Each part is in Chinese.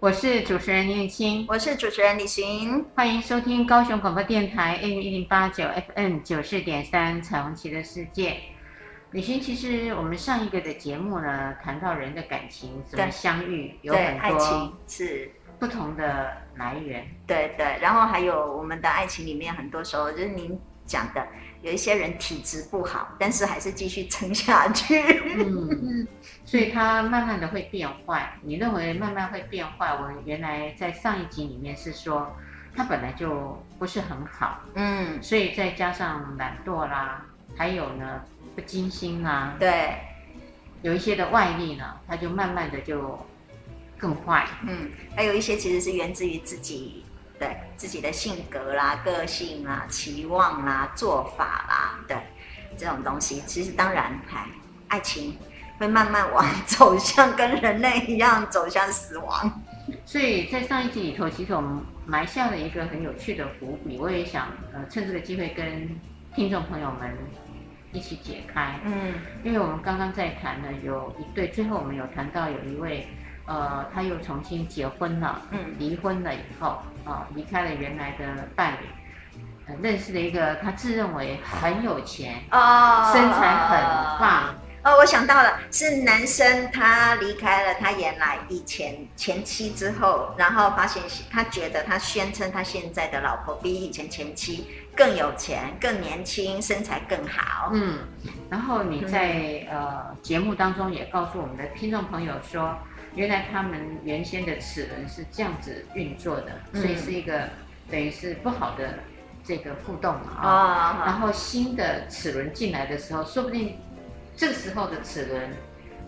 我是主持人林雨青，我是主持人李寻，欢迎收听高雄广播电台 AM 一零八九 FM 九四点三彩虹旗的世界。李寻，其实我们上一个的节目呢，谈到人的感情怎么相遇，有很多爱情是不同的来源。对对，然后还有我们的爱情里面，很多时候就是您讲的，有一些人体质不好，但是还是继续撑下去。嗯。所以它慢慢的会变坏。你认为慢慢会变坏？我原来在上一集里面是说，它本来就不是很好，嗯，所以再加上懒惰啦，还有呢不精心啦，对，有一些的外力呢，它就慢慢的就更坏，嗯，还有一些其实是源自于自己，对自己的性格啦、个性啦、期望啦、做法啦，对这种东西，其实当然还爱情。会慢慢往走向跟人类一样走向死亡，所以在上一集里头，其实我们埋下了一个很有趣的伏笔。我也想呃趁这个机会跟听众朋友们一起解开。嗯，因为我们刚刚在谈呢，有一对，最后我们有谈到有一位呃他又重新结婚了，嗯，离婚了以后啊，离开了原来的伴侣，呃，认识了一个他自认为很有钱哦，身材很棒。哦，我想到了，是男生他离开了他原来以前前妻之后，然后发现他觉得他宣称他现在的老婆比以前前妻更有钱、更年轻、身材更好。嗯，然后你在、嗯、呃节目当中也告诉我们的听众朋友说，原来他们原先的齿轮是这样子运作的，所以是一个、嗯、等于是不好的这个互动嘛啊、哦。然后新的齿轮进来的时候，说不定。这个时候的齿轮，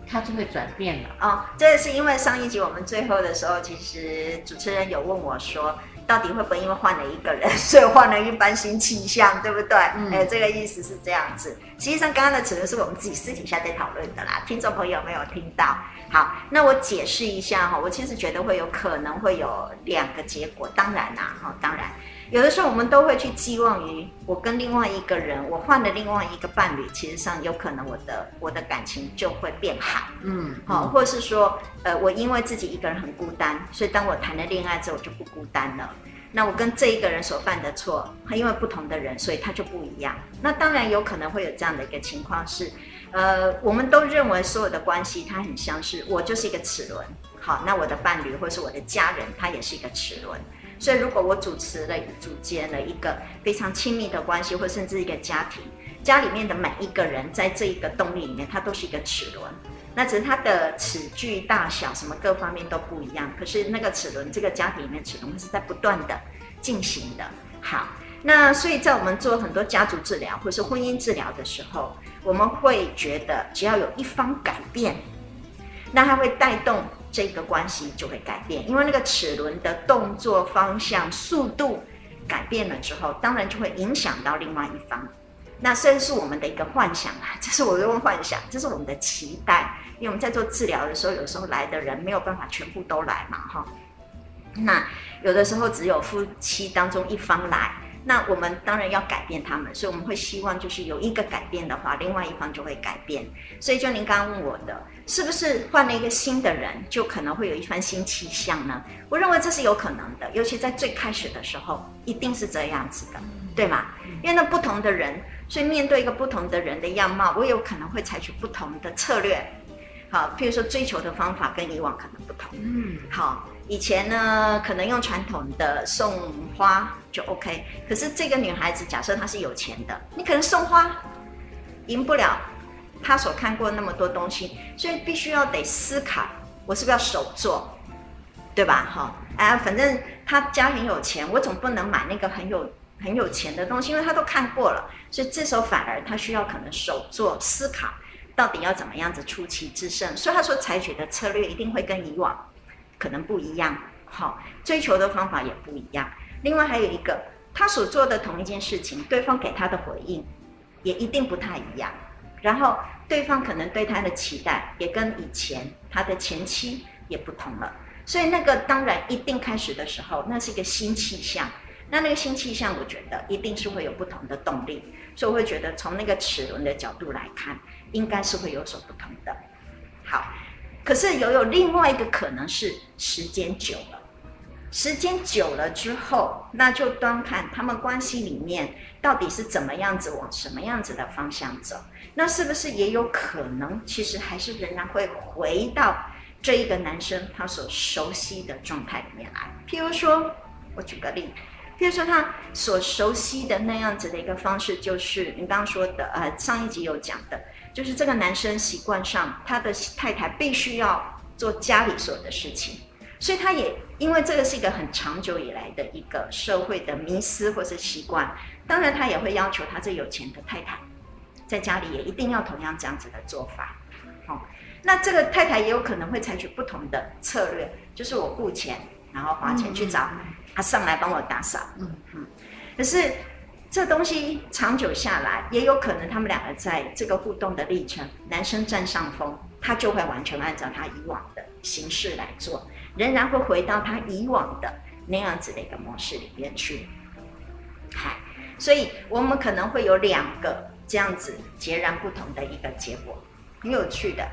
它就会转变了哦。这个是因为上一集我们最后的时候，其实主持人有问我说，到底会不会因为换了一个人，所以换了一般新气象，对不对？嗯，哎，这个意思是这样子。实际上，刚刚的齿轮是我们自己私底下在讨论的啦，听众朋友没有听到。好，那我解释一下哈，我其实觉得会有可能会有两个结果。当然啦，哈，当然。有的时候我们都会去寄望于我跟另外一个人，我换了另外一个伴侣，其实上有可能我的我的感情就会变好，嗯，好，或者是说，呃，我因为自己一个人很孤单，所以当我谈了恋爱之后我就不孤单了。那我跟这一个人所犯的错，因为不同的人，所以他就不一样。那当然有可能会有这样的一个情况是，呃，我们都认为所有的关系它很相似，我就是一个齿轮，好，那我的伴侣或是我的家人，他也是一个齿轮。所以，如果我主持了、组建了一个非常亲密的关系，或甚至一个家庭，家里面的每一个人，在这一个动力里面，它都是一个齿轮。那只是它的齿距大小、什么各方面都不一样。可是那个齿轮，这个家庭里面齿轮它是在不断的进行的。好，那所以在我们做很多家族治疗或是婚姻治疗的时候，我们会觉得，只要有一方改变，那它会带动。这个关系就会改变，因为那个齿轮的动作方向、速度改变了之后，当然就会影响到另外一方。那虽然是我们的一个幻想啊，这是我的幻想，这是我们的期待。因为我们在做治疗的时候，有时候来的人没有办法全部都来嘛，哈。那有的时候只有夫妻当中一方来。那我们当然要改变他们，所以我们会希望就是有一个改变的话，另外一方就会改变。所以就您刚刚问我的，是不是换了一个新的人，就可能会有一番新气象呢？我认为这是有可能的，尤其在最开始的时候，一定是这样子的，对吗？因为那不同的人，所以面对一个不同的人的样貌，我有可能会采取不同的策略。好，譬如说追求的方法跟以往可能不同。嗯，好。以前呢，可能用传统的送花就 OK，可是这个女孩子假设她是有钱的，你可能送花赢不了她所看过那么多东西，所以必须要得思考，我是不是要手做，对吧？哈，哎，反正她家很有钱，我总不能买那个很有很有钱的东西，因为她都看过了，所以这时候反而她需要可能手做思考，到底要怎么样子出奇制胜，所以她说采取的策略一定会跟以往。可能不一样，好，追求的方法也不一样。另外还有一个，他所做的同一件事情，对方给他的回应也一定不太一样。然后对方可能对他的期待也跟以前他的前妻也不同了。所以那个当然一定开始的时候，那是一个新气象。那那个新气象，我觉得一定是会有不同的动力。所以我会觉得从那个齿轮的角度来看，应该是会有所不同的。好，可是有有另外一个可能是时间久了。时间久了之后，那就端看他们关系里面到底是怎么样子，往什么样子的方向走。那是不是也有可能，其实还是仍然会回到这一个男生他所熟悉的状态里面来？譬如说，我举个例，譬如说他所熟悉的那样子的一个方式，就是你刚刚说的，呃，上一集有讲的，就是这个男生习惯上，他的太太必须要做家里所有的事情。所以他也因为这个是一个很长久以来的一个社会的迷思或是习惯，当然他也会要求他这有钱的太太，在家里也一定要同样这样子的做法。好、哦，那这个太太也有可能会采取不同的策略，就是我付钱，然后花钱去找他上来帮我打扫。嗯嗯。可是这东西长久下来，也有可能他们两个在这个互动的历程，男生占上风，他就会完全按照他以往的形式来做。仍然会回到他以往的那样子的一个模式里边去，嗨，所以我们可能会有两个这样子截然不同的一个结果，很有趣的。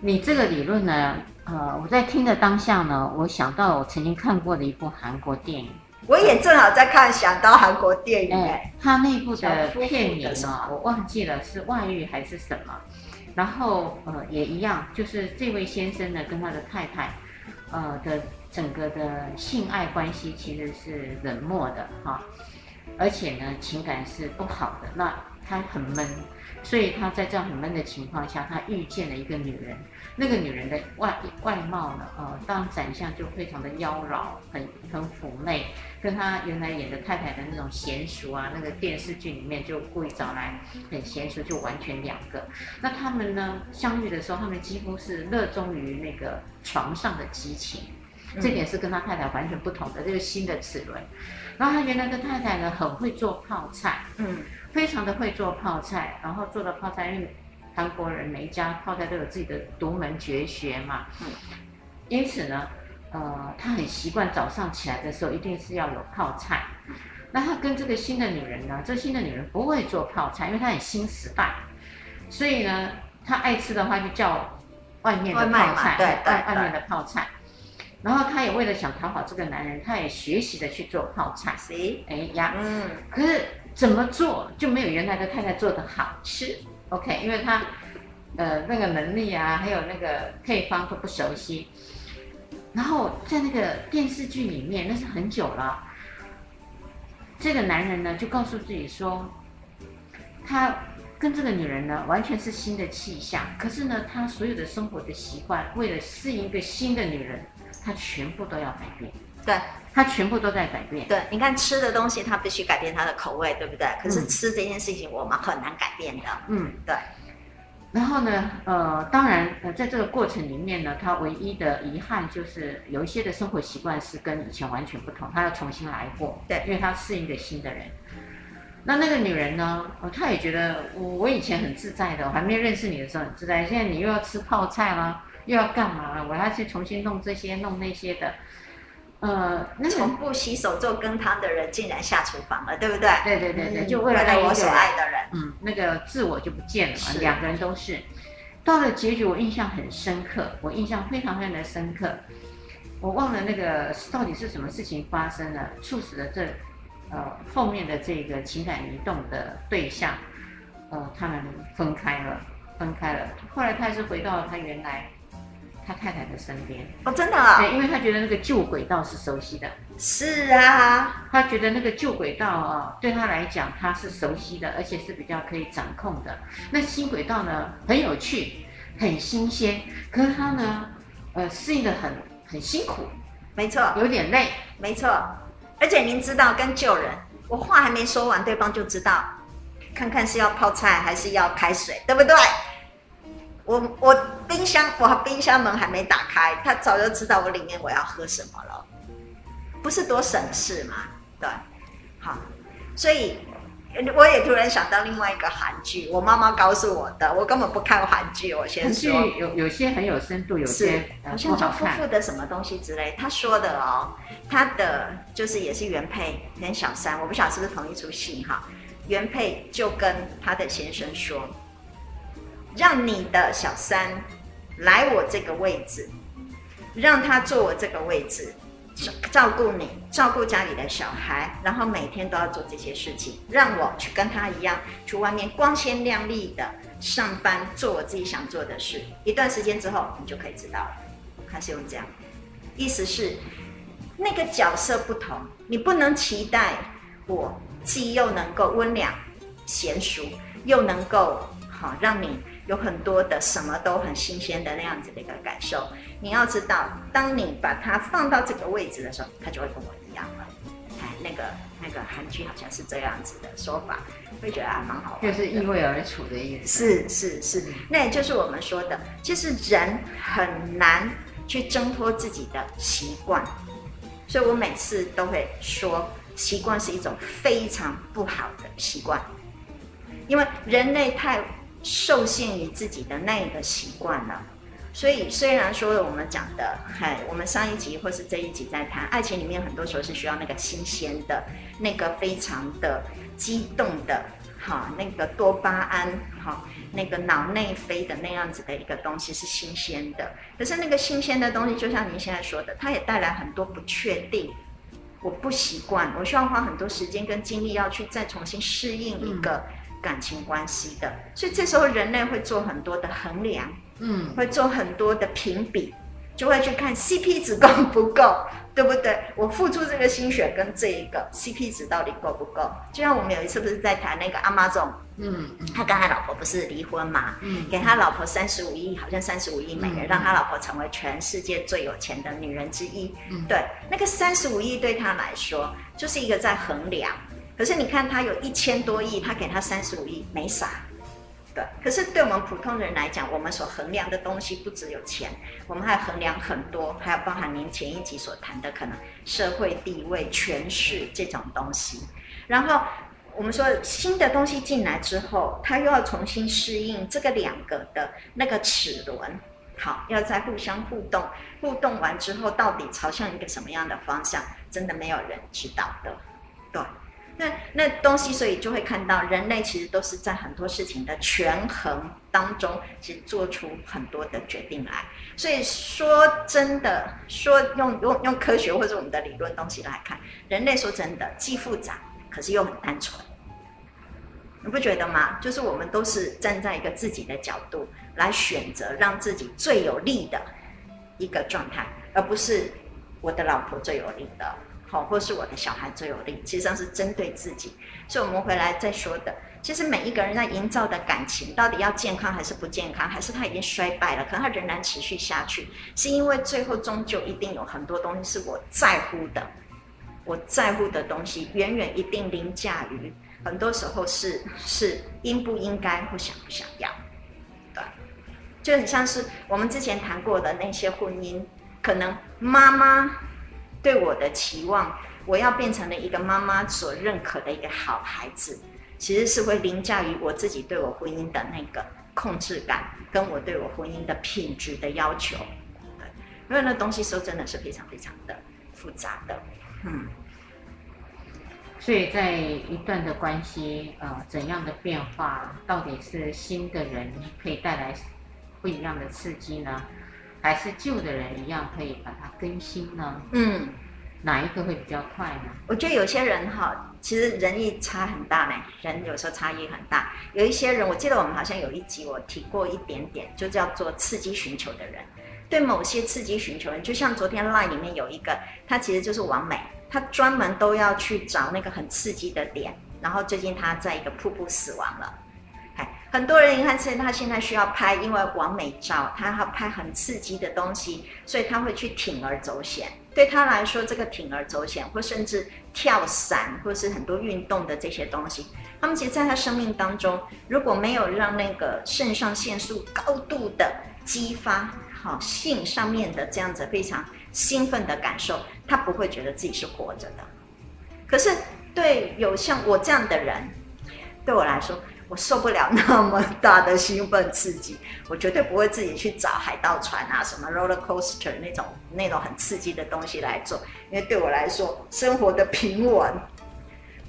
你这个理论呢，呃，我在听的当下呢，我想到我曾经看过的一部韩国电影，我也正好在看，想到韩国电影，哎，他那部的片名呢，我忘记了是外遇还是什么，然后呃也一样，就是这位先生呢跟他的太太。呃的整个的性爱关系其实是冷漠的哈，而且呢情感是不好的，那他很闷，所以他在这样很闷的情况下，他遇见了一个女人，那个女人的外外貌呢，呃，当然长相就非常的妖娆，很很妩媚，跟她原来演的太太的那种娴熟啊，那个电视剧里面就故意找来很娴熟，就完全两个。那他们呢相遇的时候，他们几乎是热衷于那个床上的激情，这点是跟他太太完全不同的，这个新的齿轮。然后他原来的太太呢，很会做泡菜，嗯，非常的会做泡菜，然后做的泡菜，因为韩国人每一家泡菜都有自己的独门绝学嘛，嗯，因此呢，呃，他很习惯早上起来的时候一定是要有泡菜。那他跟这个新的女人呢，这新的女人不会做泡菜，因为她很新时代，所以呢，他爱吃的话就叫。外面的泡菜，对，外外面的泡菜，然后她也为了想讨好这个男人，他也学习的去做泡菜。谁？哎呀，嗯，可是怎么做就没有原来的太太做的好吃。OK，因为他呃那个能力啊，还有那个配方都不熟悉。然后在那个电视剧里面，那是很久了。这个男人呢，就告诉自己说，他。跟这个女人呢，完全是新的气象。可是呢，他所有的生活的习惯，为了适应一个新的女人，他全部都要改变。对，他全部都在改变。对，你看吃的东西，他必须改变他的口味，对不对？可是吃这件事情，我们很难改变的。嗯，对。然后呢，呃，当然，呃，在这个过程里面呢，他唯一的遗憾就是有一些的生活习惯是跟以前完全不同，他要重新来过。对，因为他适应一个新的人。那那个女人呢？哦，她也觉得我我以前很自在的，我还没认识你的时候很自在。现在你又要吃泡菜了，又要干嘛了？我要去重新弄这些弄那些的。呃，那从不洗手做羹汤的人竟然下厨房了，对不对？对对对对，就为了爱我所爱的人，嗯，那个自我就不见了嘛。两个人都是。到了结局，我印象很深刻，我印象非常非常的深刻。我忘了那个到底是什么事情发生了，促使了这。呃，后面的这个情感移动的对象，呃，他们分开了，分开了。后来他还是回到了他原来他太太的身边。哦，真的啊？对，因为他觉得那个旧轨道是熟悉的。是啊，他觉得那个旧轨道啊，对他来讲他是熟悉的，而且是比较可以掌控的。那新轨道呢，很有趣，很新鲜，可是他呢，呃，适应的很很辛苦。没错，有点累。没错。而且您知道，跟旧人，我话还没说完，对方就知道，看看是要泡菜还是要开水，对不对？我我冰箱，我冰箱门还没打开，他早就知道我里面我要喝什么了，不是多省事嘛？对，好，所以我也突然想到另外一个韩剧，我妈妈告诉我的，我根本不看韩剧。我先说，有有些很有深度，有些好像叫夫妇的什么东西之类。他说的哦，他的就是也是原配跟小三，我不晓得是不是同一出戏哈。原配就跟他的先生说，让你的小三来我这个位置，让他坐我这个位置。照顾你，照顾家里的小孩，然后每天都要做这些事情，让我去跟他一样，去外面光鲜亮丽的上班，做我自己想做的事。一段时间之后，你就可以知道了。他是用这样，意思是那个角色不同，你不能期待我既又能够温良贤淑，又能够好让你有很多的什么都很新鲜的那样子的一个感受。你要知道，当你把它放到这个位置的时候，它就会跟我一样了。哎，那个那个韩剧好像是这样子的说法，会觉得还蛮好玩。就是易位而处的意思。是是是，那也就是我们说的，其实人很难去挣脱自己的习惯。所以我每次都会说，习惯是一种非常不好的习惯，因为人类太受限于自己的那一个习惯了。所以，虽然说我们讲的，嗨，我们上一集或是这一集在谈爱情里面，很多时候是需要那个新鲜的，那个非常的激动的，哈，那个多巴胺，哈，那个脑内啡的那样子的一个东西是新鲜的。可是那个新鲜的东西，就像您现在说的，它也带来很多不确定，我不习惯，我需要花很多时间跟精力要去再重新适应一个感情关系的。所以这时候人类会做很多的衡量。嗯，会做很多的评比，就会去看 CP 值够不够，对不对？我付出这个心血跟这一个 CP 值到底够不够？就像我们有一次不是在谈那个 Amazon，嗯，他跟他老婆不是离婚嘛，嗯，给他老婆三十五亿，好像三十五亿美元，嗯，让他老婆成为全世界最有钱的女人之一。嗯，对，那个三十五亿对他来说就是一个在衡量，可是你看他有一千多亿，他给他三十五亿，没啥。对，可是对我们普通人来讲，我们所衡量的东西不只有钱，我们还衡量很多，还有包含您前一集所谈的可能社会地位、权势这种东西。然后我们说新的东西进来之后，它又要重新适应这个两个的那个齿轮，好，要再互相互动，互动完之后到底朝向一个什么样的方向，真的没有人知道的，对。那那东西，所以就会看到人类其实都是在很多事情的权衡当中，其实做出很多的决定来。所以说真的，说用用用科学或者我们的理论东西来看，人类说真的既复杂，可是又很单纯。你不觉得吗？就是我们都是站在一个自己的角度来选择让自己最有利的一个状态，而不是我的老婆最有利的。好，或是我的小孩最有利，其实上是针对自己。所以，我们回来再说的，其实每一个人在营造的感情，到底要健康还是不健康，还是他已经衰败了，可能他仍然持续下去，是因为最后终究一定有很多东西是我在乎的，我在乎的东西远远一定凌驾于很多时候是是应不应该或想不想要，对，就很像是我们之前谈过的那些婚姻，可能妈妈。对我的期望，我要变成了一个妈妈所认可的一个好孩子，其实是会凌驾于我自己对我婚姻的那个控制感，跟我对我婚姻的品质的要求。对，因为那东西说真的是非常非常的复杂的。嗯，所以在一段的关系，呃，怎样的变化，到底是新的人可以带来不一样的刺激呢？还是旧的人一样可以把它更新呢？嗯，哪一个会比较快呢？我觉得有些人哈，其实人一差很大呢，人有时候差异很大。有一些人，我记得我们好像有一集我提过一点点，就叫做刺激寻求的人。对某些刺激寻求人，就像昨天 Line 里面有一个，他其实就是王美，他专门都要去找那个很刺激的点。然后最近他在一个瀑布死亡了。很多人你看，现他现在需要拍，因为完美照，他要拍很刺激的东西，所以他会去铤而走险。对他来说，这个铤而走险，或甚至跳伞，或是很多运动的这些东西，他们其实在他生命当中，如果没有让那个肾上腺素高度的激发，好性上面的这样子非常兴奋的感受，他不会觉得自己是活着的。可是对有像我这样的人，对我来说，我受不了 那么大的兴奋刺激，我绝对不会自己去找海盗船啊，什么 roller coaster 那种那种很刺激的东西来做，因为对我来说，生活的平稳。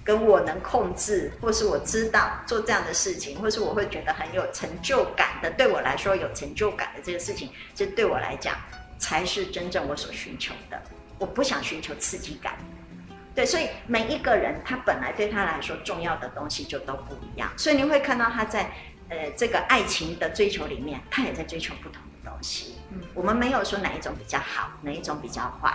跟我能控制，或是我知道做这样的事情，或是我会觉得很有成就感的，对我来说有成就感的这个事情，这对我来讲才是真正我所寻求的。我不想寻求刺激感，对，所以每一个人他本来对他来说重要的东西就都不一样，所以你会看到他在呃这个爱情的追求里面，他也在追求不同的东西。嗯，我们没有说哪一种比较好，哪一种比较坏。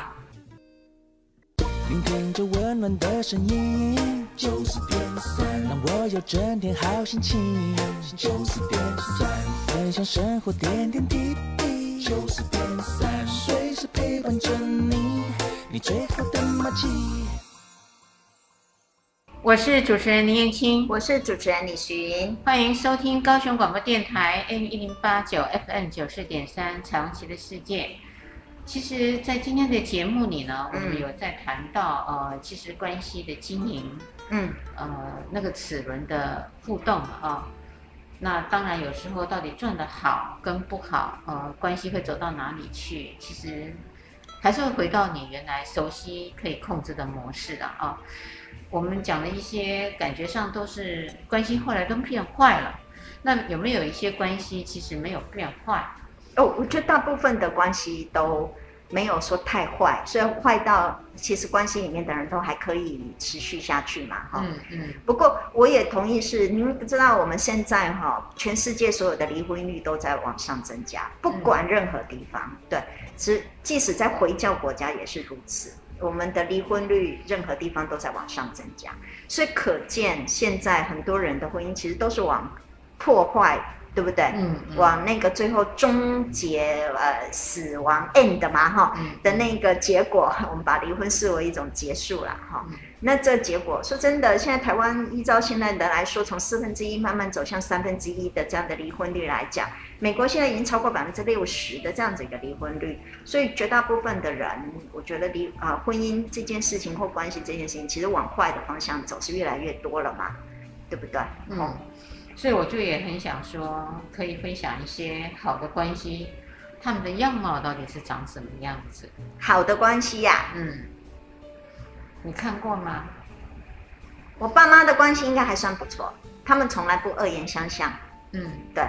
聆听着温暖的声音，九四点三，让我有整天好心情。九四点三，分享生活点点滴滴。九四点三，随时陪伴着你，你最好的默契。我是主持人林燕青，我是主持人李寻，欢迎收听高雄广播电台 M 一零八九 FM 九四点三彩虹旗的世界。其实，在今天的节目里呢，我们有在谈到、嗯、呃，其实关系的经营，嗯，呃，那个齿轮的互动啊、哦，那当然有时候到底转的好跟不好，呃，关系会走到哪里去？其实还是会回到你原来熟悉可以控制的模式的啊、哦。我们讲的一些感觉上都是关系后来都变坏了，那有没有一些关系其实没有变坏？哦，我觉得大部分的关系都没有说太坏，虽然坏到其实关系里面的人都还可以持续下去嘛，哈、嗯。嗯嗯。不过我也同意是，你们不知道我们现在哈，全世界所有的离婚率都在往上增加，不管任何地方，嗯、对，即即使在回教国家也是如此，我们的离婚率任何地方都在往上增加，所以可见现在很多人的婚姻其实都是往破坏。对不对？嗯，嗯，往那个最后终结呃死亡 end 嘛哈、嗯、的那个结果，我们把离婚视为一种结束了哈。嗯、那这结果说真的，现在台湾依照现在的来说，从四分之一慢慢走向三分之一的这样的离婚率来讲，美国现在已经超过百分之六十的这样子一个离婚率，所以绝大部分的人，我觉得离啊、呃、婚姻这件事情或关系这件事情，其实往坏的方向走是越来越多了嘛，对不对？嗯。所以我就也很想说，可以分享一些好的关系，他们的样貌到底是长什么样子？好的关系呀、啊，嗯，你看过吗？我爸妈的关系应该还算不错，他们从来不恶言相向，嗯，对。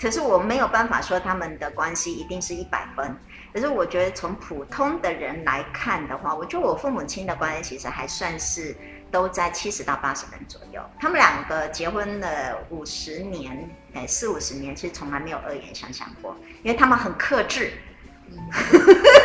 可是我没有办法说他们的关系一定是一百分。可是我觉得从普通的人来看的话，我觉得我父母亲的关系其实还算是。都在七十到八十分左右。他们两个结婚了五十年，哎，四五十年，其实从来没有恶言相向过，因为他们很克制，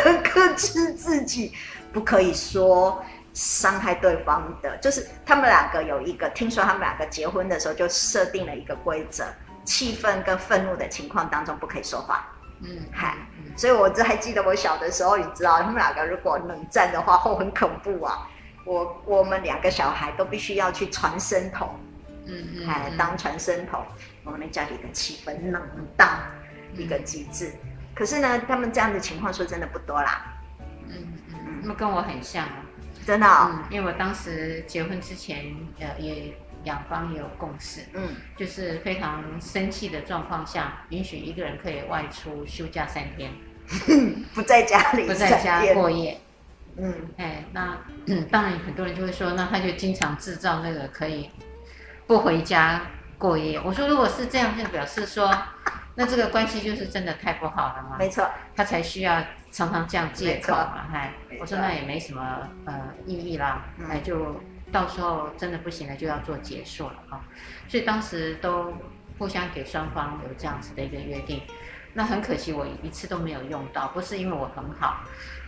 很克制自己，不可以说伤害对方的。就是他们两个有一个，听说他们两个结婚的时候就设定了一个规则：气愤跟愤怒的情况当中不可以说话。嗯，嗨，所以我这还记得我小的时候，你知道，他们两个如果冷战的话，会很恐怖啊。我我们两个小孩都必须要去传声筒，嗯嗯，哎，当传声筒，我们家里的气氛冷到一个极致。嗯、可是呢，他们这样的情况说真的不多啦。嗯嗯嗯，他们跟我很像，真的、哦。嗯，因为我当时结婚之前，呃，也两方也有共识，嗯，就是非常生气的状况下，允许一个人可以外出休假三天，不在家里，不在家过夜。嗯，哎，那嗯，当然很多人就会说，那他就经常制造那个可以不回家过夜。我说，如果是这样，就表示说，那这个关系就是真的太不好了嘛。没错，他才需要常常这样借口嘛。哎，我说那也没什么呃意义啦。哎，就到时候真的不行了，就要做结束了啊。所以当时都互相给双方有这样子的一个约定。那很可惜，我一次都没有用到，不是因为我很好。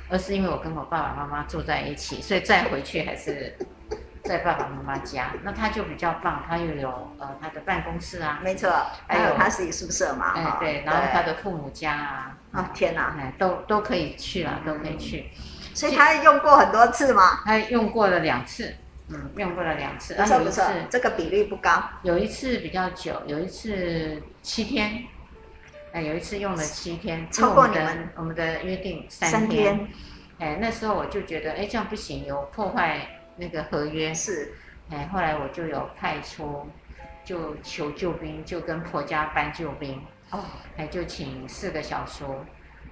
而是因为我跟我爸爸妈妈住在一起，所以再回去还是 在爸爸妈妈家。那他就比较棒，他又有呃他的办公室啊，没错，还有他自己宿舍嘛，哎对，然后他的父母家啊，啊天哪，哎都都可以去了，都可以去。所以他用过很多次吗？他用过了两次，嗯，用过了两次，不错不错，这个比例不高。有一次比较久，有一次七天。哎，有一次用了七天，超过你们我们的约定三天。三天。哎，那时候我就觉得，哎，这样不行，有破坏那个合约是，哎，后来我就有派出，就求救兵，就跟婆家搬救兵，哦，还就请四个小叔，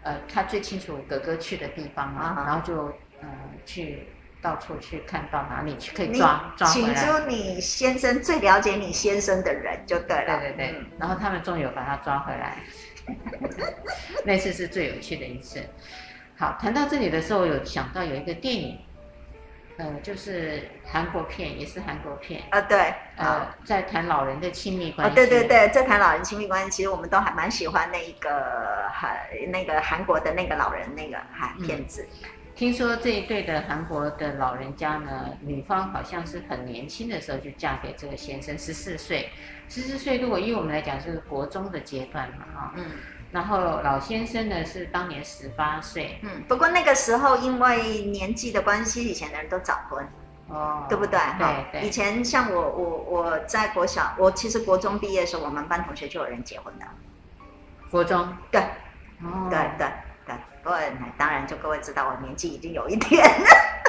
呃，他最清楚哥哥去的地方嘛，啊、然后就呃去到处去看到哪里去可以抓抓回来。请出你先生最了解你先生的人就对了。对对对，嗯、然后他们终于有把他抓回来，那次是最有趣的一次。好，谈到这里的时候，有想到有一个电影，呃，就是韩国片，也是韩国片啊，对，呃，在谈老人的亲密关系。哦，对对对，在谈老人亲密关系，其实我们都还蛮喜欢那一个韩那个韩国的那个老人那个哈片子。听说这一对的韩国的老人家呢，女方好像是很年轻的时候就嫁给这个先生，十四岁，十四岁如果以我们来讲就是国中的阶段嘛，哈，嗯。然后老先生呢是当年十八岁，嗯，不过那个时候因为年纪的关系，以前的人都早婚，哦，对不对？对对。以前像我我我在国小，我其实国中毕业的时候，我们班同学就有人结婚的。国中？对，哦，对对对。不过当然就各位知道，我年纪已经有一点。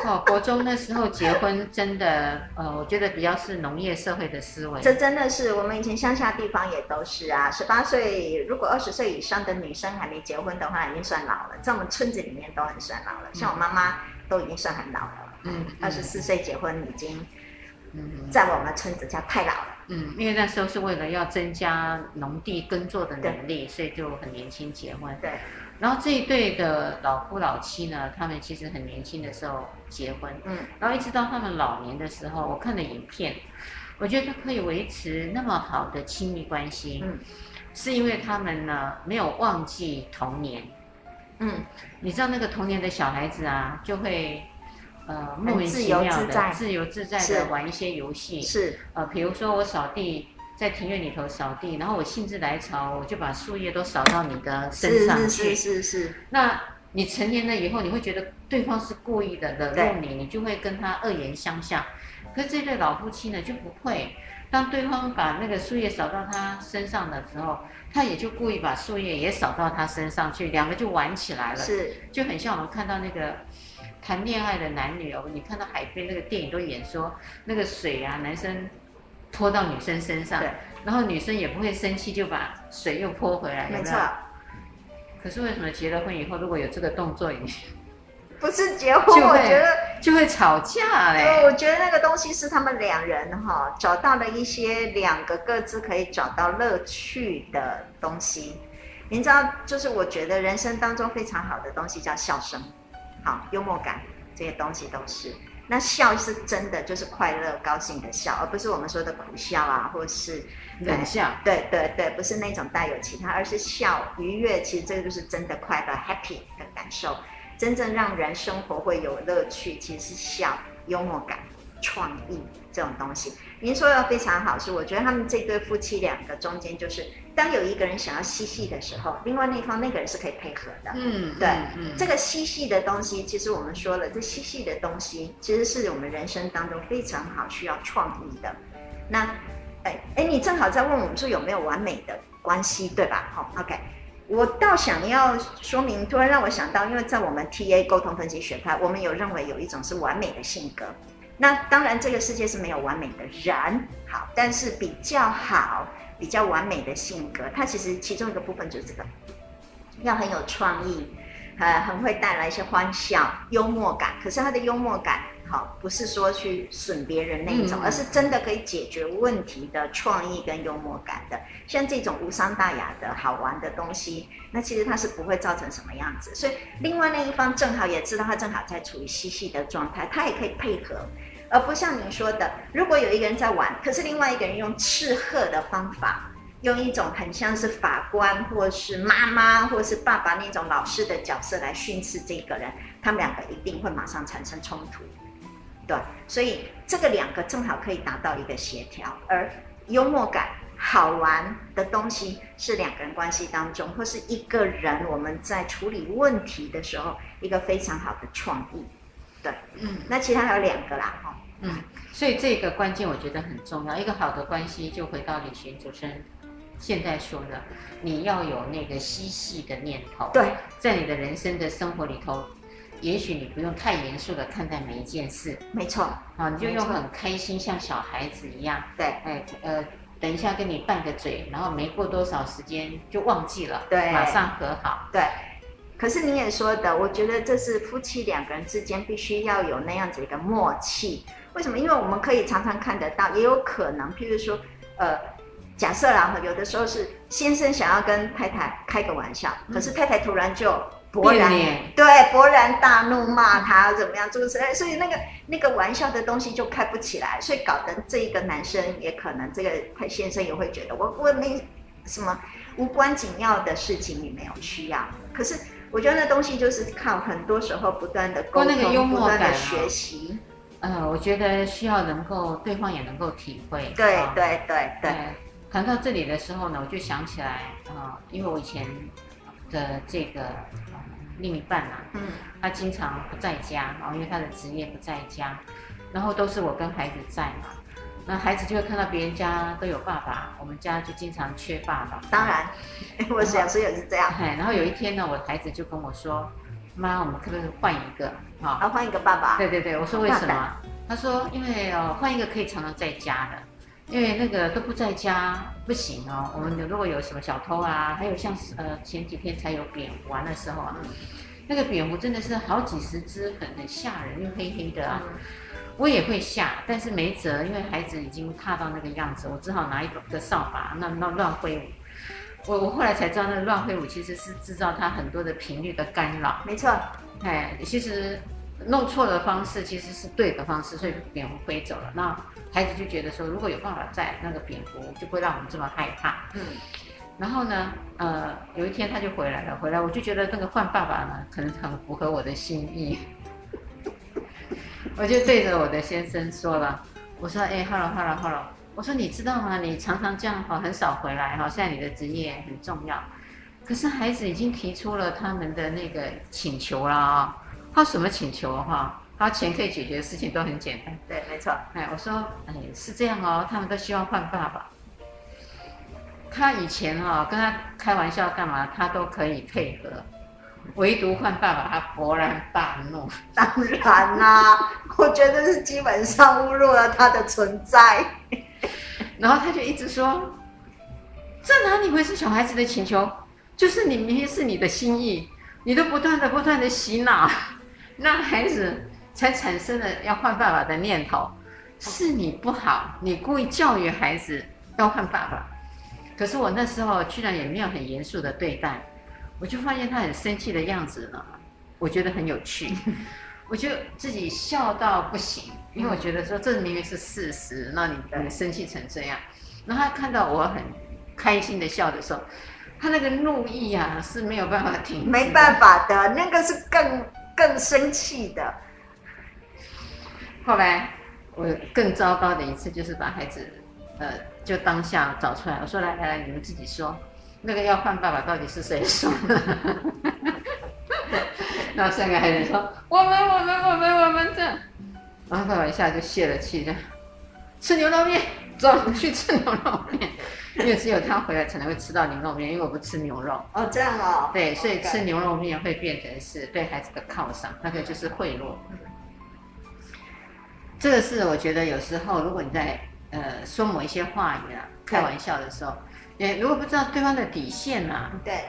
哦，国中那时候结婚真的，呃，我觉得比较是农业社会的思维。这真的是我们以前乡下地方也都是啊，十八岁如果二十岁以上的女生还没结婚的话，已经算老了。在我们村子里面都很算老了，像我妈妈都已经算很老了。嗯，二十四岁结婚已经，嗯，在我们村子叫太老了。嗯，因为那时候是为了要增加农地耕作的能力，所以就很年轻结婚。对。然后这一对的老夫老妻呢，他们其实很年轻的时候结婚，嗯，然后一直到他们老年的时候，我看了影片，我觉得可以维持那么好的亲密关系，嗯，是因为他们呢没有忘记童年，嗯，你知道那个童年的小孩子啊，就会呃莫名其妙的自由自在。的玩一些游戏，是，呃，比如说我扫地。在庭院里头扫地，然后我兴致来潮，我就把树叶都扫到你的身上去。是是是是，是。那你成年了以后，你会觉得对方是故意的冷落你，你就会跟他恶言相向。可是这对老夫妻呢就不会，当对方把那个树叶扫到他身上的时候，他也就故意把树叶也扫到他身上去，两个就玩起来了。是，就很像我们看到那个谈恋爱的男女哦，你看到海边那个电影都演说那个水啊，男生。泼到女生身上，然后女生也不会生气，就把水又泼回来，没错。可是为什么结了婚以后，如果有这个动作，不是结婚，我觉得就会吵架嘞。对，我觉得那个东西是他们两人哈找到了一些两个各自可以找到乐趣的东西。您知道，就是我觉得人生当中非常好的东西叫笑声，好，幽默感，这些东西都是。那笑是真的，就是快乐、高兴的笑，而不是我们说的苦笑啊，或是冷笑。对对对，不是那种带有其他，而是笑愉悦。其实这个就是真的快乐、happy 的感受。真正让人生活会有乐趣，其实是笑、幽默感、创意这种东西。您说的非常好，是我觉得他们这对夫妻两个中间就是。当有一个人想要嬉戏的时候，另外那一方那个人是可以配合的。嗯，对，嗯，这个嬉戏的东西，其实我们说了，这嬉戏的东西其实是我们人生当中非常好需要创意的。那，哎哎，你正好在问我们说有没有完美的关系，对吧？好，OK，我倒想要说明，突然让我想到，因为在我们 TA 沟通分析学派，我们有认为有一种是完美的性格。那当然，这个世界是没有完美的人，好，但是比较好。比较完美的性格，它其实其中一个部分就是这个，要很有创意，呃，很会带来一些欢笑、幽默感。可是他的幽默感，好，不是说去损别人那一种，而是真的可以解决问题的创意跟幽默感的。像这种无伤大雅的好玩的东西，那其实它是不会造成什么样子。所以另外那一方正好也知道他正好在处于嬉戏的状态，他也可以配合。而不像你说的，如果有一个人在玩，可是另外一个人用斥喝的方法，用一种很像是法官或是妈妈或是爸爸那种老师的角色来训斥这个人，他们两个一定会马上产生冲突。对，所以这个两个正好可以达到一个协调，而幽默感、好玩的东西是两个人关系当中或是一个人我们在处理问题的时候一个非常好的创意。对，嗯，那其他还有两个啦，哈。嗯，所以这个关键我觉得很重要。一个好的关系，就回到李寻主持人现在说的，你要有那个嬉戏的念头。对，在你的人生的生活里头，也许你不用太严肃的看待每一件事，没错，好，你就用很开心，像小孩子一样，对，哎，呃，等一下跟你拌个嘴，然后没过多少时间就忘记了，对，马上和好，对。可是你也说的，我觉得这是夫妻两个人之间必须要有那样子一个默契。为什么？因为我们可以常常看得到，也有可能，譬如说，呃，假设啦，有的时候是先生想要跟太太开个玩笑，嗯、可是太太突然就勃然对勃然大怒骂他怎么样，诸如此类，所以那个那个玩笑的东西就开不起来，所以搞得这一个男生也可能这个太先生也会觉得我我那什么无关紧要的事情你没有需要，可是。我觉得那东西就是靠很多时候不断的沟通，那个幽默、不断的学习。呃，我觉得需要能够对方也能够体会。对对对对。谈到这里的时候呢，我就想起来啊、呃，因为我以前的这个、呃、另一半啊，嗯，他经常不在家，然后因为他的职业不在家，然后都是我跟孩子在嘛。那孩子就会看到别人家都有爸爸，我们家就经常缺爸爸。当然，我小时候也是这样。然后有一天呢，我的孩子就跟我说：“妈，我们可不可以换一个？好，要换一个爸爸。”对对对，我说为什么？他说：“因为哦，换一个可以常常在家的，因为那个都不在家不行哦。我们如果有什么小偷啊，还有像呃前几天才有蝙蝠玩的时候啊，那个蝙蝠真的是好几十只，很很吓人，又黑黑的啊。”我也会吓，但是没辙，因为孩子已经怕到那个样子，我只好拿一个个扫把，那那乱挥舞。我我后来才知道，那个乱挥舞其实是制造他很多的频率的干扰。没错，哎，其实弄错的方式其实是对的方式，所以蝙蝠飞走了。那孩子就觉得说，如果有爸爸在，那个蝙蝠就不会让我们这么害怕。嗯。然后呢，呃，有一天他就回来了，回来我就觉得那个换爸爸呢，可能很符合我的心意。我就对着我的先生说了，我说：“哎，hello，hello，hello，我说你知道吗？你常常这样哈，很少回来哈。现在你的职业很重要，可是孩子已经提出了他们的那个请求了啊。他什么请求哈？他钱可以解决的事情都很简单。对，没错。哎，我说，哎，是这样哦。他们都希望换爸爸。他以前哈跟他开玩笑干嘛，他都可以配合。”唯独换爸爸，他勃然大怒。当然啦、啊，我觉得是基本上侮辱了他的存在。然后他就一直说：“这哪里会是小孩子的请求？就是你明明是你的心意，你都不断的不断的洗脑，让孩子才产生了要换爸爸的念头。是你不好，你故意教育孩子要换爸爸。可是我那时候居然也没有很严肃的对待。”我就发现他很生气的样子呢，我觉得很有趣，我就自己笑到不行，因为我觉得说这明明是事实，那你你生气成这样，然后他看到我很开心的笑的时候，他那个怒意啊是没有办法停，没办法的，那个是更更生气的。后来我更糟糕的一次就是把孩子，呃，就当下找出来，我说来来来，你们自己说。那个要换爸爸到底是谁说的？然后三个孩子说：“我们，我们，我们，我们这。”然后爸爸一下就泄了气，就吃牛肉面，走去吃牛肉面。因为只有他回来才能会吃到牛肉面，因为我不吃牛肉。哦，这样哦。对，所以吃牛肉面会变成是对孩子的犒赏，那个就是贿赂。这个是我觉得有时候，如果你在呃说某一些话语啊，开玩笑的时候。也如果不知道对方的底线啊，对，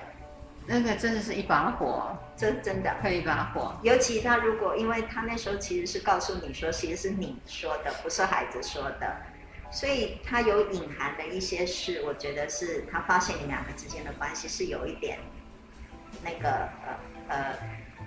那个真的是一把火，这是真的，可以一把火。尤其他如果，因为他那时候其实是告诉你说，其实是你说的，不是孩子说的，所以他有隐含的一些事，我觉得是他发现你们两个之间的关系是有一点那个呃呃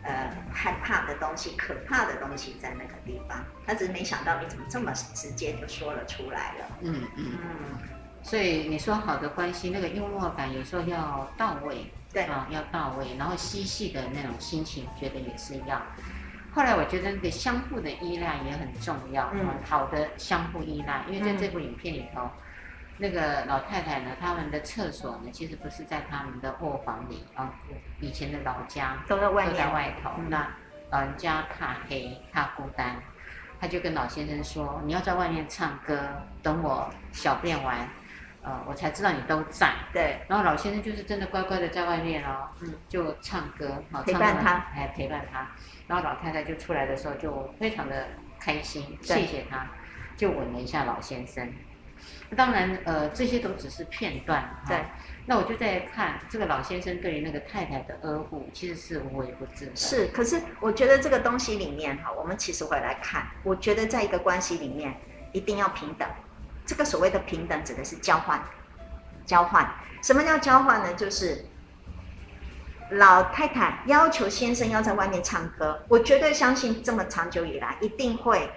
呃害怕的东西，可怕的东西在那个地方。他只是没想到你怎么这么直接就说了出来了。嗯嗯嗯。所以你说好的关系，那个幽默感有时候要到位，对啊，要到位，然后嬉戏的那种心情，觉得也是要。后来我觉得那个相互的依赖也很重要，嗯，好的相互依赖，因为在这部影片里头，嗯、那个老太太呢，他们的厕所呢，其实不是在他们的卧房里啊，以前的老家都在外面，都在外头，嗯、那老人家怕黑，怕孤单，他就跟老先生说：“你要在外面唱歌，等我小便完。”呃，我才知道你都在。对。然后老先生就是真的乖乖的在外面哦，嗯，就唱歌，好陪伴他，哎，陪伴他。然后老太太就出来的时候就非常的开心，谢谢他，就吻了一下老先生。当然，呃，这些都只是片段。对。那我就在看这个老先生对于那个太太的呵护，其实是无微不至的。是，可是我觉得这个东西里面哈，我们其实回来看，我觉得在一个关系里面一定要平等。这个所谓的平等指的是交换，交换。什么叫交换呢？就是老太太要求先生要在外面唱歌，我绝对相信这么长久以来一定会。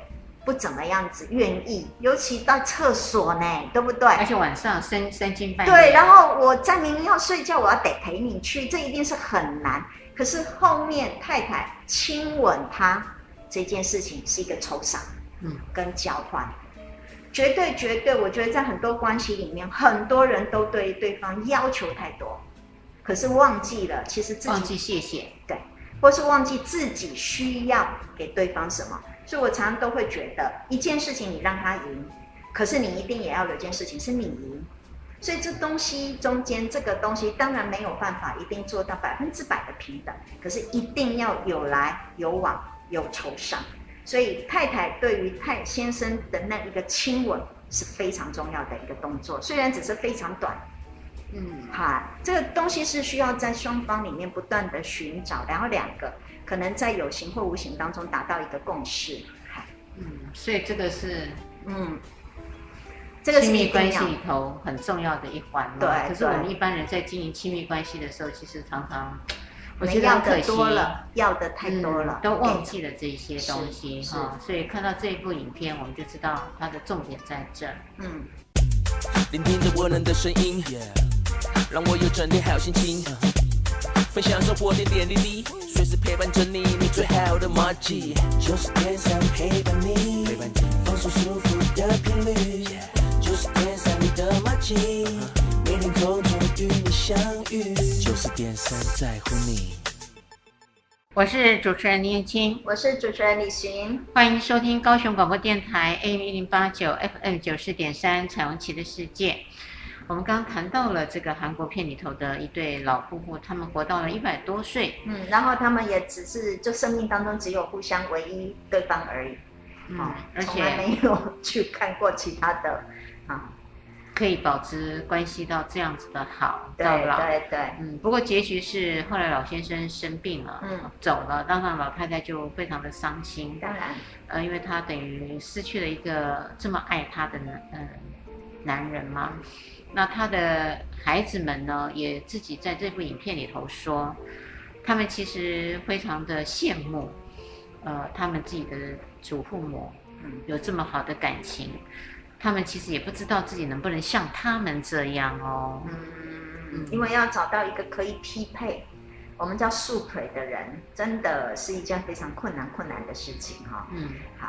不怎么样子愿意，尤其到厕所呢，对不对？而且晚上三三更半夜。对，然后我在明明要睡觉，我要得陪你去，这一定是很难。可是后面太太亲吻他这件事情是一个酬赏，嗯，跟交换，绝对绝对，我觉得在很多关系里面，很多人都对对方要求太多，可是忘记了其实自己忘记谢谢，对，或是忘记自己需要给对方什么。所以我常常都会觉得，一件事情你让他赢，可是你一定也要有件事情是你赢。所以这东西中间这个东西当然没有办法一定做到百分之百的平等，可是一定要有来有往有酬赏。所以太太对于太先生的那一个亲吻是非常重要的一个动作，虽然只是非常短。嗯，好，这个东西是需要在双方里面不断的寻找，然后两个。可能在有形或无形当中达到一个共识，嗯，所以这个是，嗯，这个亲密关系里头很重要的一环。对，可是我们一般人在经营亲密关系的时候，其实常常，我觉得要的多了，要的太多了，嗯，都忘记了这些东西哈。所以看到这一部影片，我们就知道它的重点在这。嗯，聆听着温暖的声音，让我有整天好心情，分享生活点点滴滴。随时陪伴着你，你最好的默契。九十点三陪伴你，陪伴你放松舒服的频率。九十点三你的默契，每天空中与你相遇。就是点三在乎你。我是主持人林燕青，我是主持人李寻，欢迎收听高雄广播电台 AM 一零八九 FM 九四点三彩虹旗的世界。我们刚刚谈到了这个韩国片里头的一对老夫妇，他们活到了一百多岁，嗯，然后他们也只是就生命当中只有互相唯一对方而已，嗯，而且从来没有去看过其他的，啊，可以保持关系到这样子的好到老，对对。对，嗯，不过结局是后来老先生生病了，嗯，走了，当然老太太就非常的伤心，当然，呃，因为她等于失去了一个这么爱她的男，嗯，男人嘛。那他的孩子们呢，也自己在这部影片里头说，他们其实非常的羡慕，呃，他们自己的祖父母，嗯，有这么好的感情，他们其实也不知道自己能不能像他们这样哦，嗯，因为要找到一个可以匹配，我们叫竖腿的人，真的是一件非常困难困难的事情哈，嗯，好。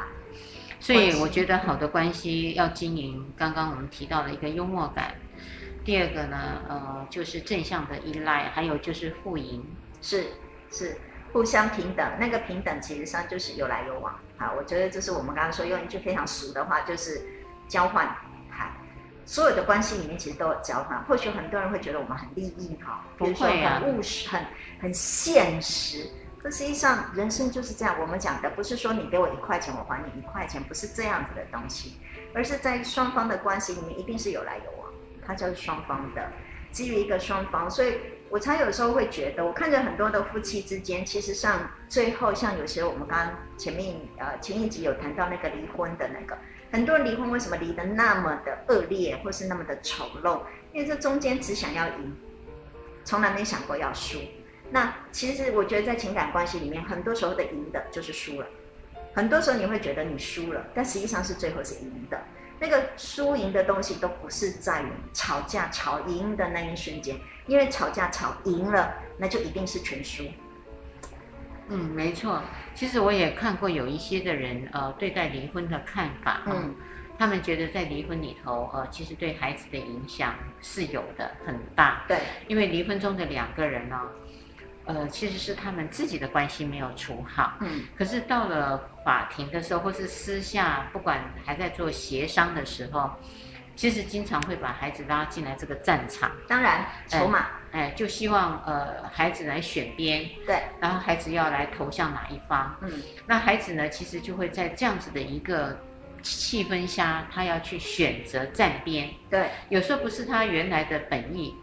所以我觉得好的关系要经营，刚刚我们提到的一个幽默感。第二个呢，呃，就是正向的依赖，还有就是互赢，是是互相平等。那个平等其实上就是有来有往啊。我觉得这是我们刚刚说用一句非常俗的话，就是交换。哈，所有的关系里面其实都有交换。或许很多人会觉得我们很利益哈，比如说很务实、很很现实。可实际上，人生就是这样。我们讲的不是说你给我一块钱，我还你一块钱，不是这样子的东西，而是在双方的关系里面，一定是有来有往，它就是双方的，基于一个双方。所以我才有时候会觉得，我看着很多的夫妻之间，其实上最后像有些我们刚刚前面呃前一集有谈到那个离婚的那个，很多人离婚为什么离得那么的恶劣，或是那么的丑陋？因为这中间只想要赢，从来没想过要输。那其实我觉得在情感关系里面，很多时候的赢的就是输了。很多时候你会觉得你输了，但实际上是最后是赢的。那个输赢的东西都不是在于吵架吵赢的那一瞬间，因为吵架吵赢了，那就一定是全输。嗯，没错。其实我也看过有一些的人，呃，对待离婚的看法，嗯，他们觉得在离婚里头，呃，其实对孩子的影响是有的，很大。对，因为离婚中的两个人呢。呃，其实是他们自己的关系没有处好，嗯，可是到了法庭的时候，或是私下，不管还在做协商的时候，其实经常会把孩子拉进来这个战场。当然，筹码，哎，哎，就希望呃孩子来选边，对，然后孩子要来投向哪一方，嗯，那孩子呢，其实就会在这样子的一个气氛下，他要去选择站边，对，有时候不是他原来的本意。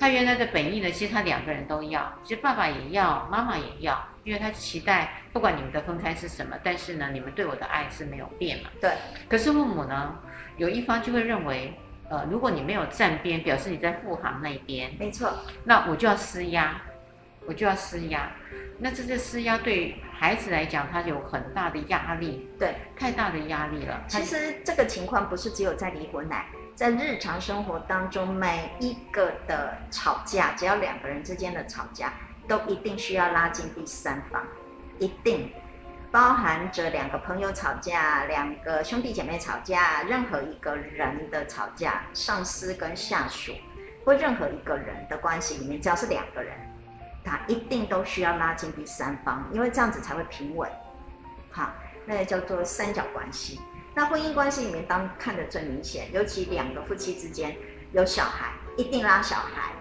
他原来的本意呢，其实他两个人都要，其实爸爸也要，妈妈也要，因为他期待不管你们的分开是什么，但是呢，你们对我的爱是没有变嘛。对。可是父母呢，有一方就会认为，呃，如果你没有站边，表示你在护航那边。没错。那我就要施压，我就要施压。那这些施压对孩子来讲，他有很大的压力，对，太大的压力了。其实这个情况不是只有在离婚来。在日常生活当中，每一个的吵架，只要两个人之间的吵架，都一定需要拉进第三方，一定包含着两个朋友吵架、两个兄弟姐妹吵架、任何一个人的吵架，上司跟下属或任何一个人的关系里面，只要是两个人，他一定都需要拉进第三方，因为这样子才会平稳。好，那个叫做三角关系。那婚姻关系里面，当看得最明显，尤其两个夫妻之间有小孩，一定拉小孩；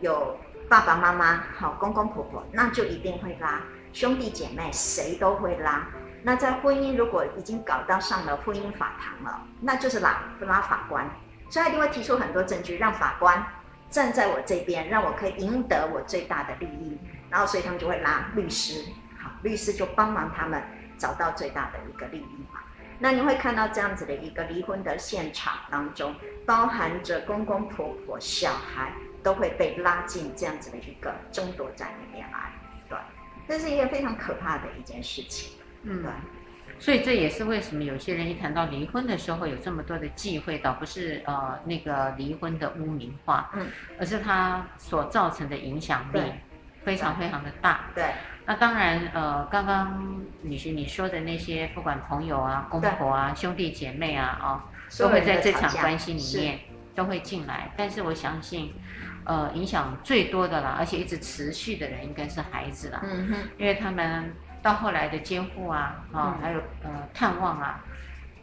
有爸爸妈妈、好公公婆婆，那就一定会拉兄弟姐妹，谁都会拉。那在婚姻如果已经搞到上了婚姻法庭了，那就是拉拉法官，所以他一定会提出很多证据，让法官站在我这边，让我可以赢得我最大的利益。然后，所以他们就会拉律师，好，律师就帮忙他们找到最大的一个利益。那你会看到这样子的一个离婚的现场当中，包含着公公婆婆、小孩都会被拉进这样子的一个争夺战里面来，对，这是一个非常可怕的一件事情，嗯，对。所以这也是为什么有些人一谈到离婚的时候有这么多的忌讳，倒不是呃那个离婚的污名化，嗯，而是它所造成的影响力非常非常的大，对。那当然，呃，刚刚女婿你说的那些，不管朋友啊、公婆啊、兄弟姐妹啊，哦，都会在这场关系里面都会进来。但是我相信，呃，影响最多的啦，而且一直持续的人应该是孩子啦，嗯哼，因为他们到后来的监护啊，啊、哦，还有呃探望啊，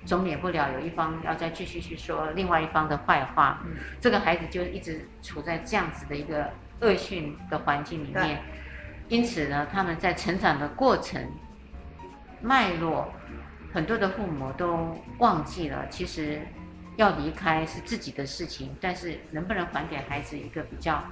总免不了有一方要再继续去说另外一方的坏话，嗯，这个孩子就一直处在这样子的一个恶性的环境里面。因此呢，他们在成长的过程脉络，很多的父母都忘记了，其实要离开是自己的事情，但是能不能还给孩子一个比较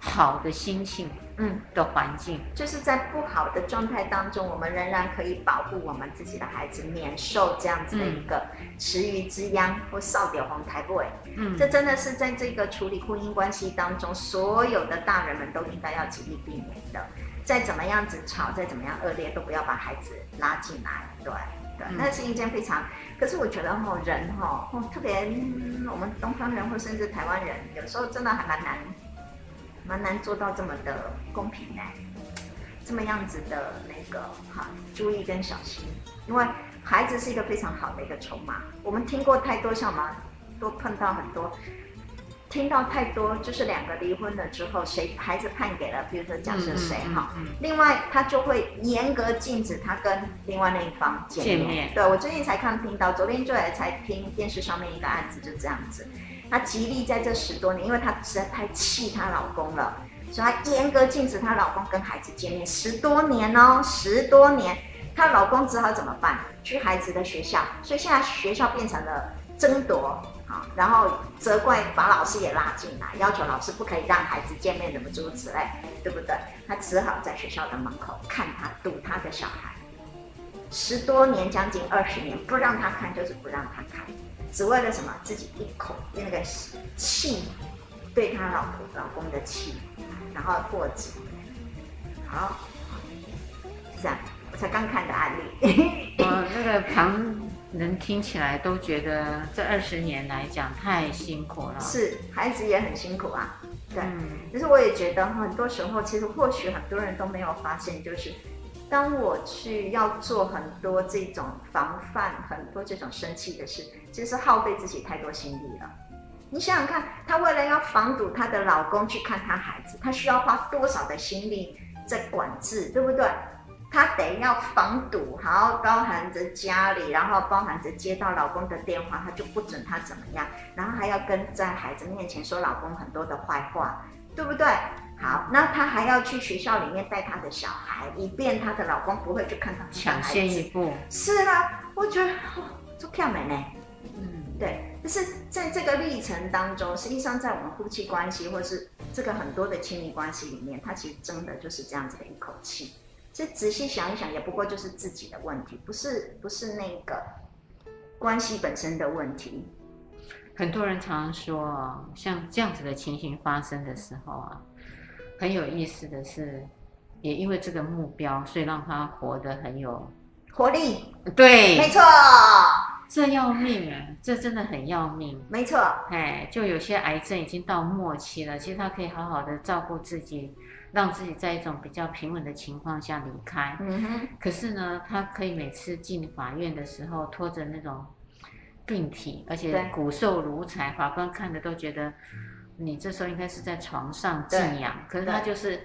好的心情，嗯，的环境，就是在不好的状态当中，我们仍然可以保护我们自己的孩子，免受这样子的一个池鱼之殃或扫掉黄台位。嗯，这真的是在这个处理婚姻关系当中，所有的大人们都应该要极力避免的。再怎么样子吵，再怎么样恶劣，都不要把孩子拉进来。对对，那是一件非常……可是我觉得哈，人哈，特别我们东方人或甚至台湾人，有时候真的还蛮难。蛮难做到这么的公平呢，这么样子的那个哈，注意跟小心，因为孩子是一个非常好的一个筹码。我们听过太多，像我们都碰到很多，听到太多，就是两个离婚了之后，谁孩子判给了，比如说假设谁哈，另外他就会严格禁止他跟另外那一方见面。见面。对，我最近才看听到，昨天就来才听电视上面一个案子，就这样子。她极力在这十多年，因为她实在太气她老公了，所以她严格禁止她老公跟孩子见面十多年哦，十多年，她老公只好怎么办？去孩子的学校，所以现在学校变成了争夺啊，然后责怪把老师也拉进来，要求老师不可以让孩子见面，怎么诸如此类，对不对？她只好在学校的门口看他堵他的小孩，十多年，将近二十年，不让他看就是不让他看。只为了什么？自己一口那个气，对他老婆老公的气，然后过节。好，是这样。我才刚看的案例。我那个旁人听起来都觉得这二十年来讲太辛苦了。是，孩子也很辛苦啊。对。嗯。可是我也觉得很多时候，其实或许很多人都没有发现，就是。当我去要做很多这种防范，很多这种生气的事，其实耗费自己太多心力了。你想想看，她为了要防堵她的老公去看她孩子，她需要花多少的心力在管制，对不对？她得要防堵，好包含着家里，然后包含着接到老公的电话，她就不准他怎么样，然后还要跟在孩子面前说老公很多的坏话，对不对？好，那她还要去学校里面带她的小孩，以便她的老公不会去看到抢先一步。是啊，我觉得这漂亮呢。嗯，对。但是在这个历程当中，实际上在我们夫妻关系，或是这个很多的亲密关系里面，它其实真的就是这样子的一口气。其实仔细想一想，也不过就是自己的问题，不是不是那个关系本身的问题。很多人常常说，像这样子的情形发生的时候啊，很有意思的是，也因为这个目标，所以让他活得很有活力。对，没错。这要命啊！这真的很要命。没错，哎，就有些癌症已经到末期了，其实他可以好好的照顾自己，让自己在一种比较平稳的情况下离开。嗯哼。可是呢，他可以每次进法院的时候拖着那种病体，而且骨瘦如柴，法官看的都觉得你这时候应该是在床上静养。可是他就是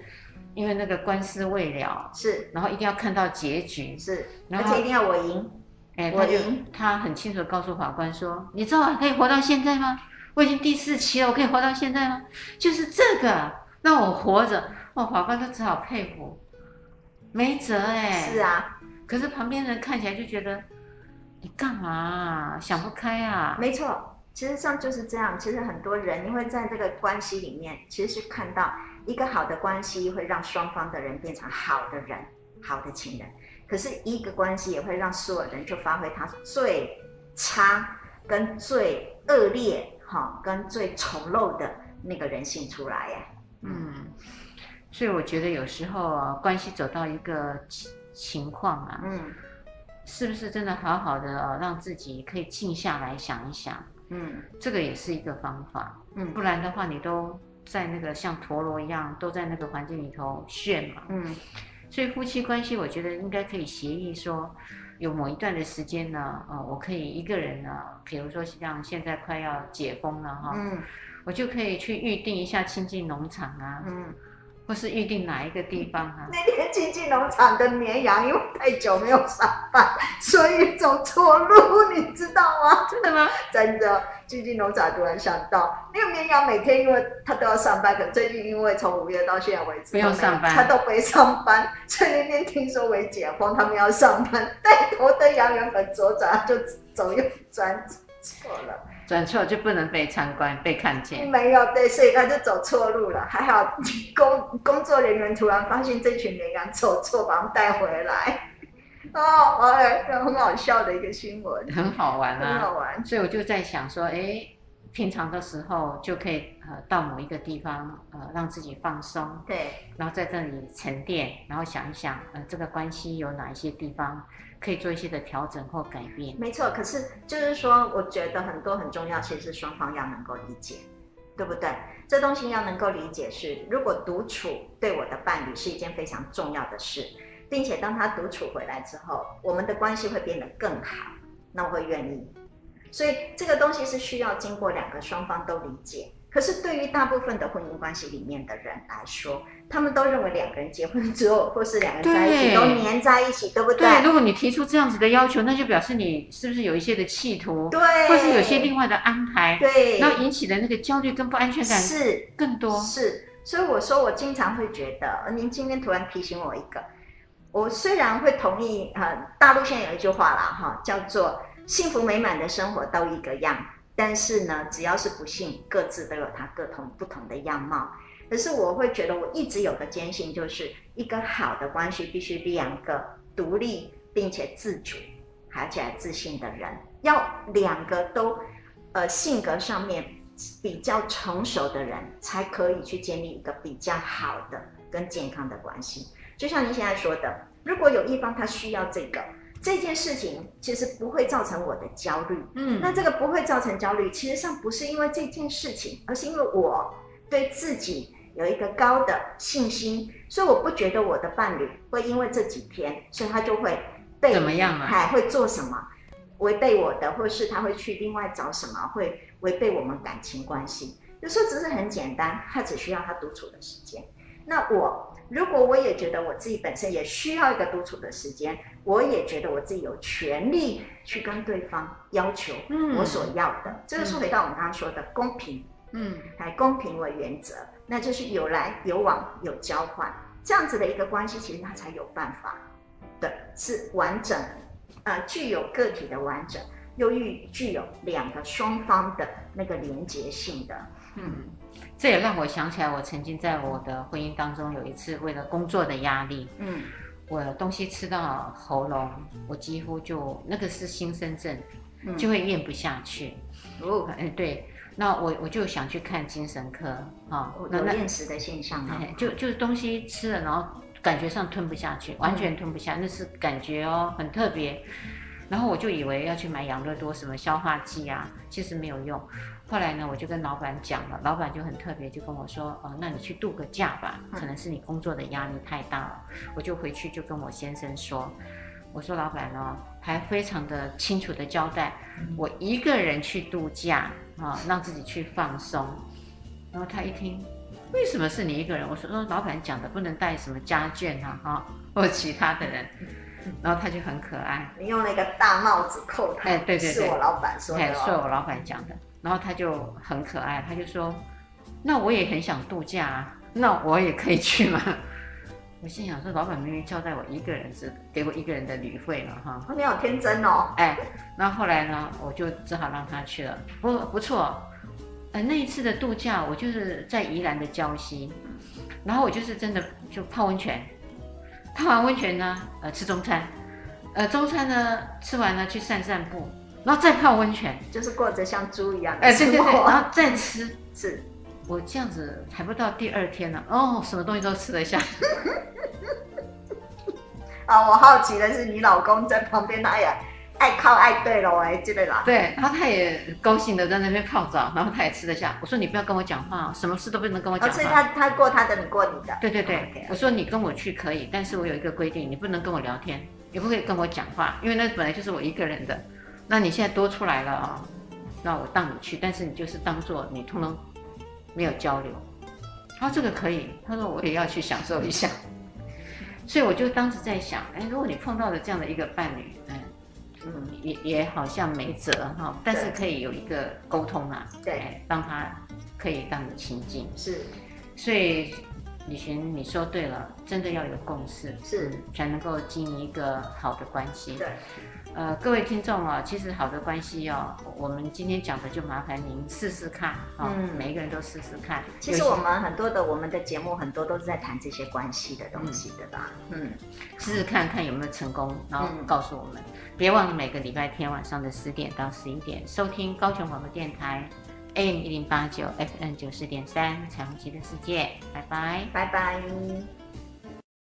因为那个官司未了，是，然后一定要看到结局，是，而且一定要我赢。哎，他就他很清楚的告诉法官说：“你知道我可以活到现在吗？我已经第四期了，我可以活到现在吗？就是这个让我活着。”哦，法官都只好佩服，没辙哎。是啊，可是旁边人看起来就觉得你干嘛啊？想不开啊？没错，其实上就是这样。其实很多人因为在这个关系里面，其实是看到一个好的关系会让双方的人变成好的人，好的情人。可是，一个关系也会让所有人就发挥他最差、跟最恶劣、哈、跟最丑陋的那个人性出来呀。嗯，所以我觉得有时候啊，关系走到一个情况啊，嗯，是不是真的好好的哦，让自己可以静下来想一想，嗯，这个也是一个方法，嗯，不然的话，你都在那个像陀螺一样，都在那个环境里头炫嘛，嗯。所以夫妻关系，我觉得应该可以协议说，有某一段的时间呢，呃，我可以一个人呢，比如说像现在快要解封了哈，嗯，我就可以去预定一下亲近农场啊，嗯。或是预定哪一个地方啊？那天经济农场的绵羊因为太久没有上班，所以走错路，你知道吗？真的吗？真的。经济农场突然想到，那个绵羊每天因为他都要上班，可最近因为从五月到现在为止不用上班，他都没上班。所以那天听说为解封，他们要上班，带头的羊原本左转，就走右转错了。转错就不能被参观、被看见。没有，对，所以他就走错路了。还好工工作人员突然发现这群绵羊走错，把他们带回来。哦，哎，很好笑的一个新闻，很好玩啊，很好玩。所以我就在想说，哎，平常的时候就可以呃到某一个地方呃让自己放松，对，然后在这里沉淀，然后想一想呃这个关系有哪一些地方。可以做一些的调整或改变，没错。可是就是说，我觉得很多很重要，其实是双方要能够理解，对不对？这东西要能够理解是，如果独处对我的伴侣是一件非常重要的事，并且当他独处回来之后，我们的关系会变得更好，那我会愿意。所以这个东西是需要经过两个双方都理解。可是对于大部分的婚姻关系里面的人来说，他们都认为两个人结婚之后，或是两个人在一起都黏在一起，对不对？对，如果你提出这样子的要求，那就表示你是不是有一些的企图，对，或是有些另外的安排，对，然后引起的那个焦虑跟不安全感是更多。是，所以我说我经常会觉得，您今天突然提醒我一个，我虽然会同意，呃，大陆现在有一句话啦，哈，叫做幸福美满的生活都一个样。但是呢，只要是不幸，各自都有它各同不同的样貌。可是我会觉得，我一直有个坚信，就是一个好的关系必须两个独立并且自主，而且自信的人，要两个都，呃，性格上面比较成熟的人，才可以去建立一个比较好的跟健康的关系。就像你现在说的，如果有一方他需要这个。这件事情其实不会造成我的焦虑，嗯，那这个不会造成焦虑，其实上不是因为这件事情，而是因为我对自己有一个高的信心，所以我不觉得我的伴侣会因为这几天，所以他就会被怎么样啊？还会做什么违背我的，或是他会去另外找什么会违背我们感情关系。有时候只是很简单，他只需要他独处的时间。那我如果我也觉得我自己本身也需要一个独处的时间，我也觉得我自己有权利去跟对方要求我所要的。嗯、这个是回到我们刚刚说的公平，嗯，来公平为原则，那就是有来有往有交换，这样子的一个关系，其实它才有办法的是完整，呃，具有个体的完整，又具具有两个双方的那个连结性的，嗯。这也让我想起来，我曾经在我的婚姻当中有一次，为了工作的压力，嗯，我东西吃到喉咙，我几乎就那个是新生症，就会咽不下去。哦，哎，对，那我我就想去看精神科啊，有厌食的现象吗？就就是东西吃了，然后感觉上吞不下去，完全吞不下，那是感觉哦，很特别。然后我就以为要去买养乐多什么消化剂啊，其实没有用。后来呢，我就跟老板讲了，老板就很特别，就跟我说：“哦，那你去度个假吧，可能是你工作的压力太大了。”我就回去就跟我先生说：“我说老板呢，还非常的清楚的交代，我一个人去度假啊，让自己去放松。”然后他一听，为什么是你一个人？我说：“老板讲的不能带什么家眷啊，哈，或其他的人。”然后他就很可爱，你用那个大帽子扣他。哎，对对对，是我老板说的，是我老板讲的。然后他就很可爱，他就说：“那我也很想度假啊，那我也可以去吗？” 我心想说：“老板明明交代我一个人只给我一个人的旅费了哈。”你好天真哦！哎，然后后来呢，我就只好让他去了。不不错，呃，那一次的度假我就是在宜兰的礁溪，然后我就是真的就泡温泉，泡完温泉呢，呃，吃中餐，呃，中餐呢吃完了去散散步。然后再泡温泉，就是过着像猪一样的生活。哎，对对对，然后再吃，是 我这样子还不到第二天呢，哦，什么东西都吃得下。啊，我好奇的是，你老公在旁边，他也爱靠爱对了，哎，记得啦。对，然后他也高兴的在那边泡澡，然后他也吃得下。我说你不要跟我讲话，什么事都不能跟我讲话。所以他他过他的，你过你的。对对对，okay, okay. 我说你跟我去可以，但是我有一个规定，你不能跟我聊天，也不可以跟我讲话，因为那本来就是我一个人的。那你现在多出来了啊，那我当你去，但是你就是当做你通通没有交流。他说这个可以，他说我也要去享受一下。所以我就当时在想，哎，如果你碰到了这样的一个伴侣，嗯嗯，也也好像没辙哈，但是可以有一个沟通啊，对，让他可以让你亲近。是，所以李寻你说对了，真的要有共识，是才能够经营一个好的关系。对。呃，各位听众哦，其实好的关系哦，我们今天讲的就麻烦您试试看啊，嗯，每一个人都试试看。其实我们很多的我们的节目很多都是在谈这些关系的东西，对吧？嗯，试试看看有没有成功，然后告诉我们。别忘了每个礼拜天晚上的十点到十一点收听高雄广播电台 AM 一零八九 FN 九四点三彩虹旗的世界，拜拜，拜拜。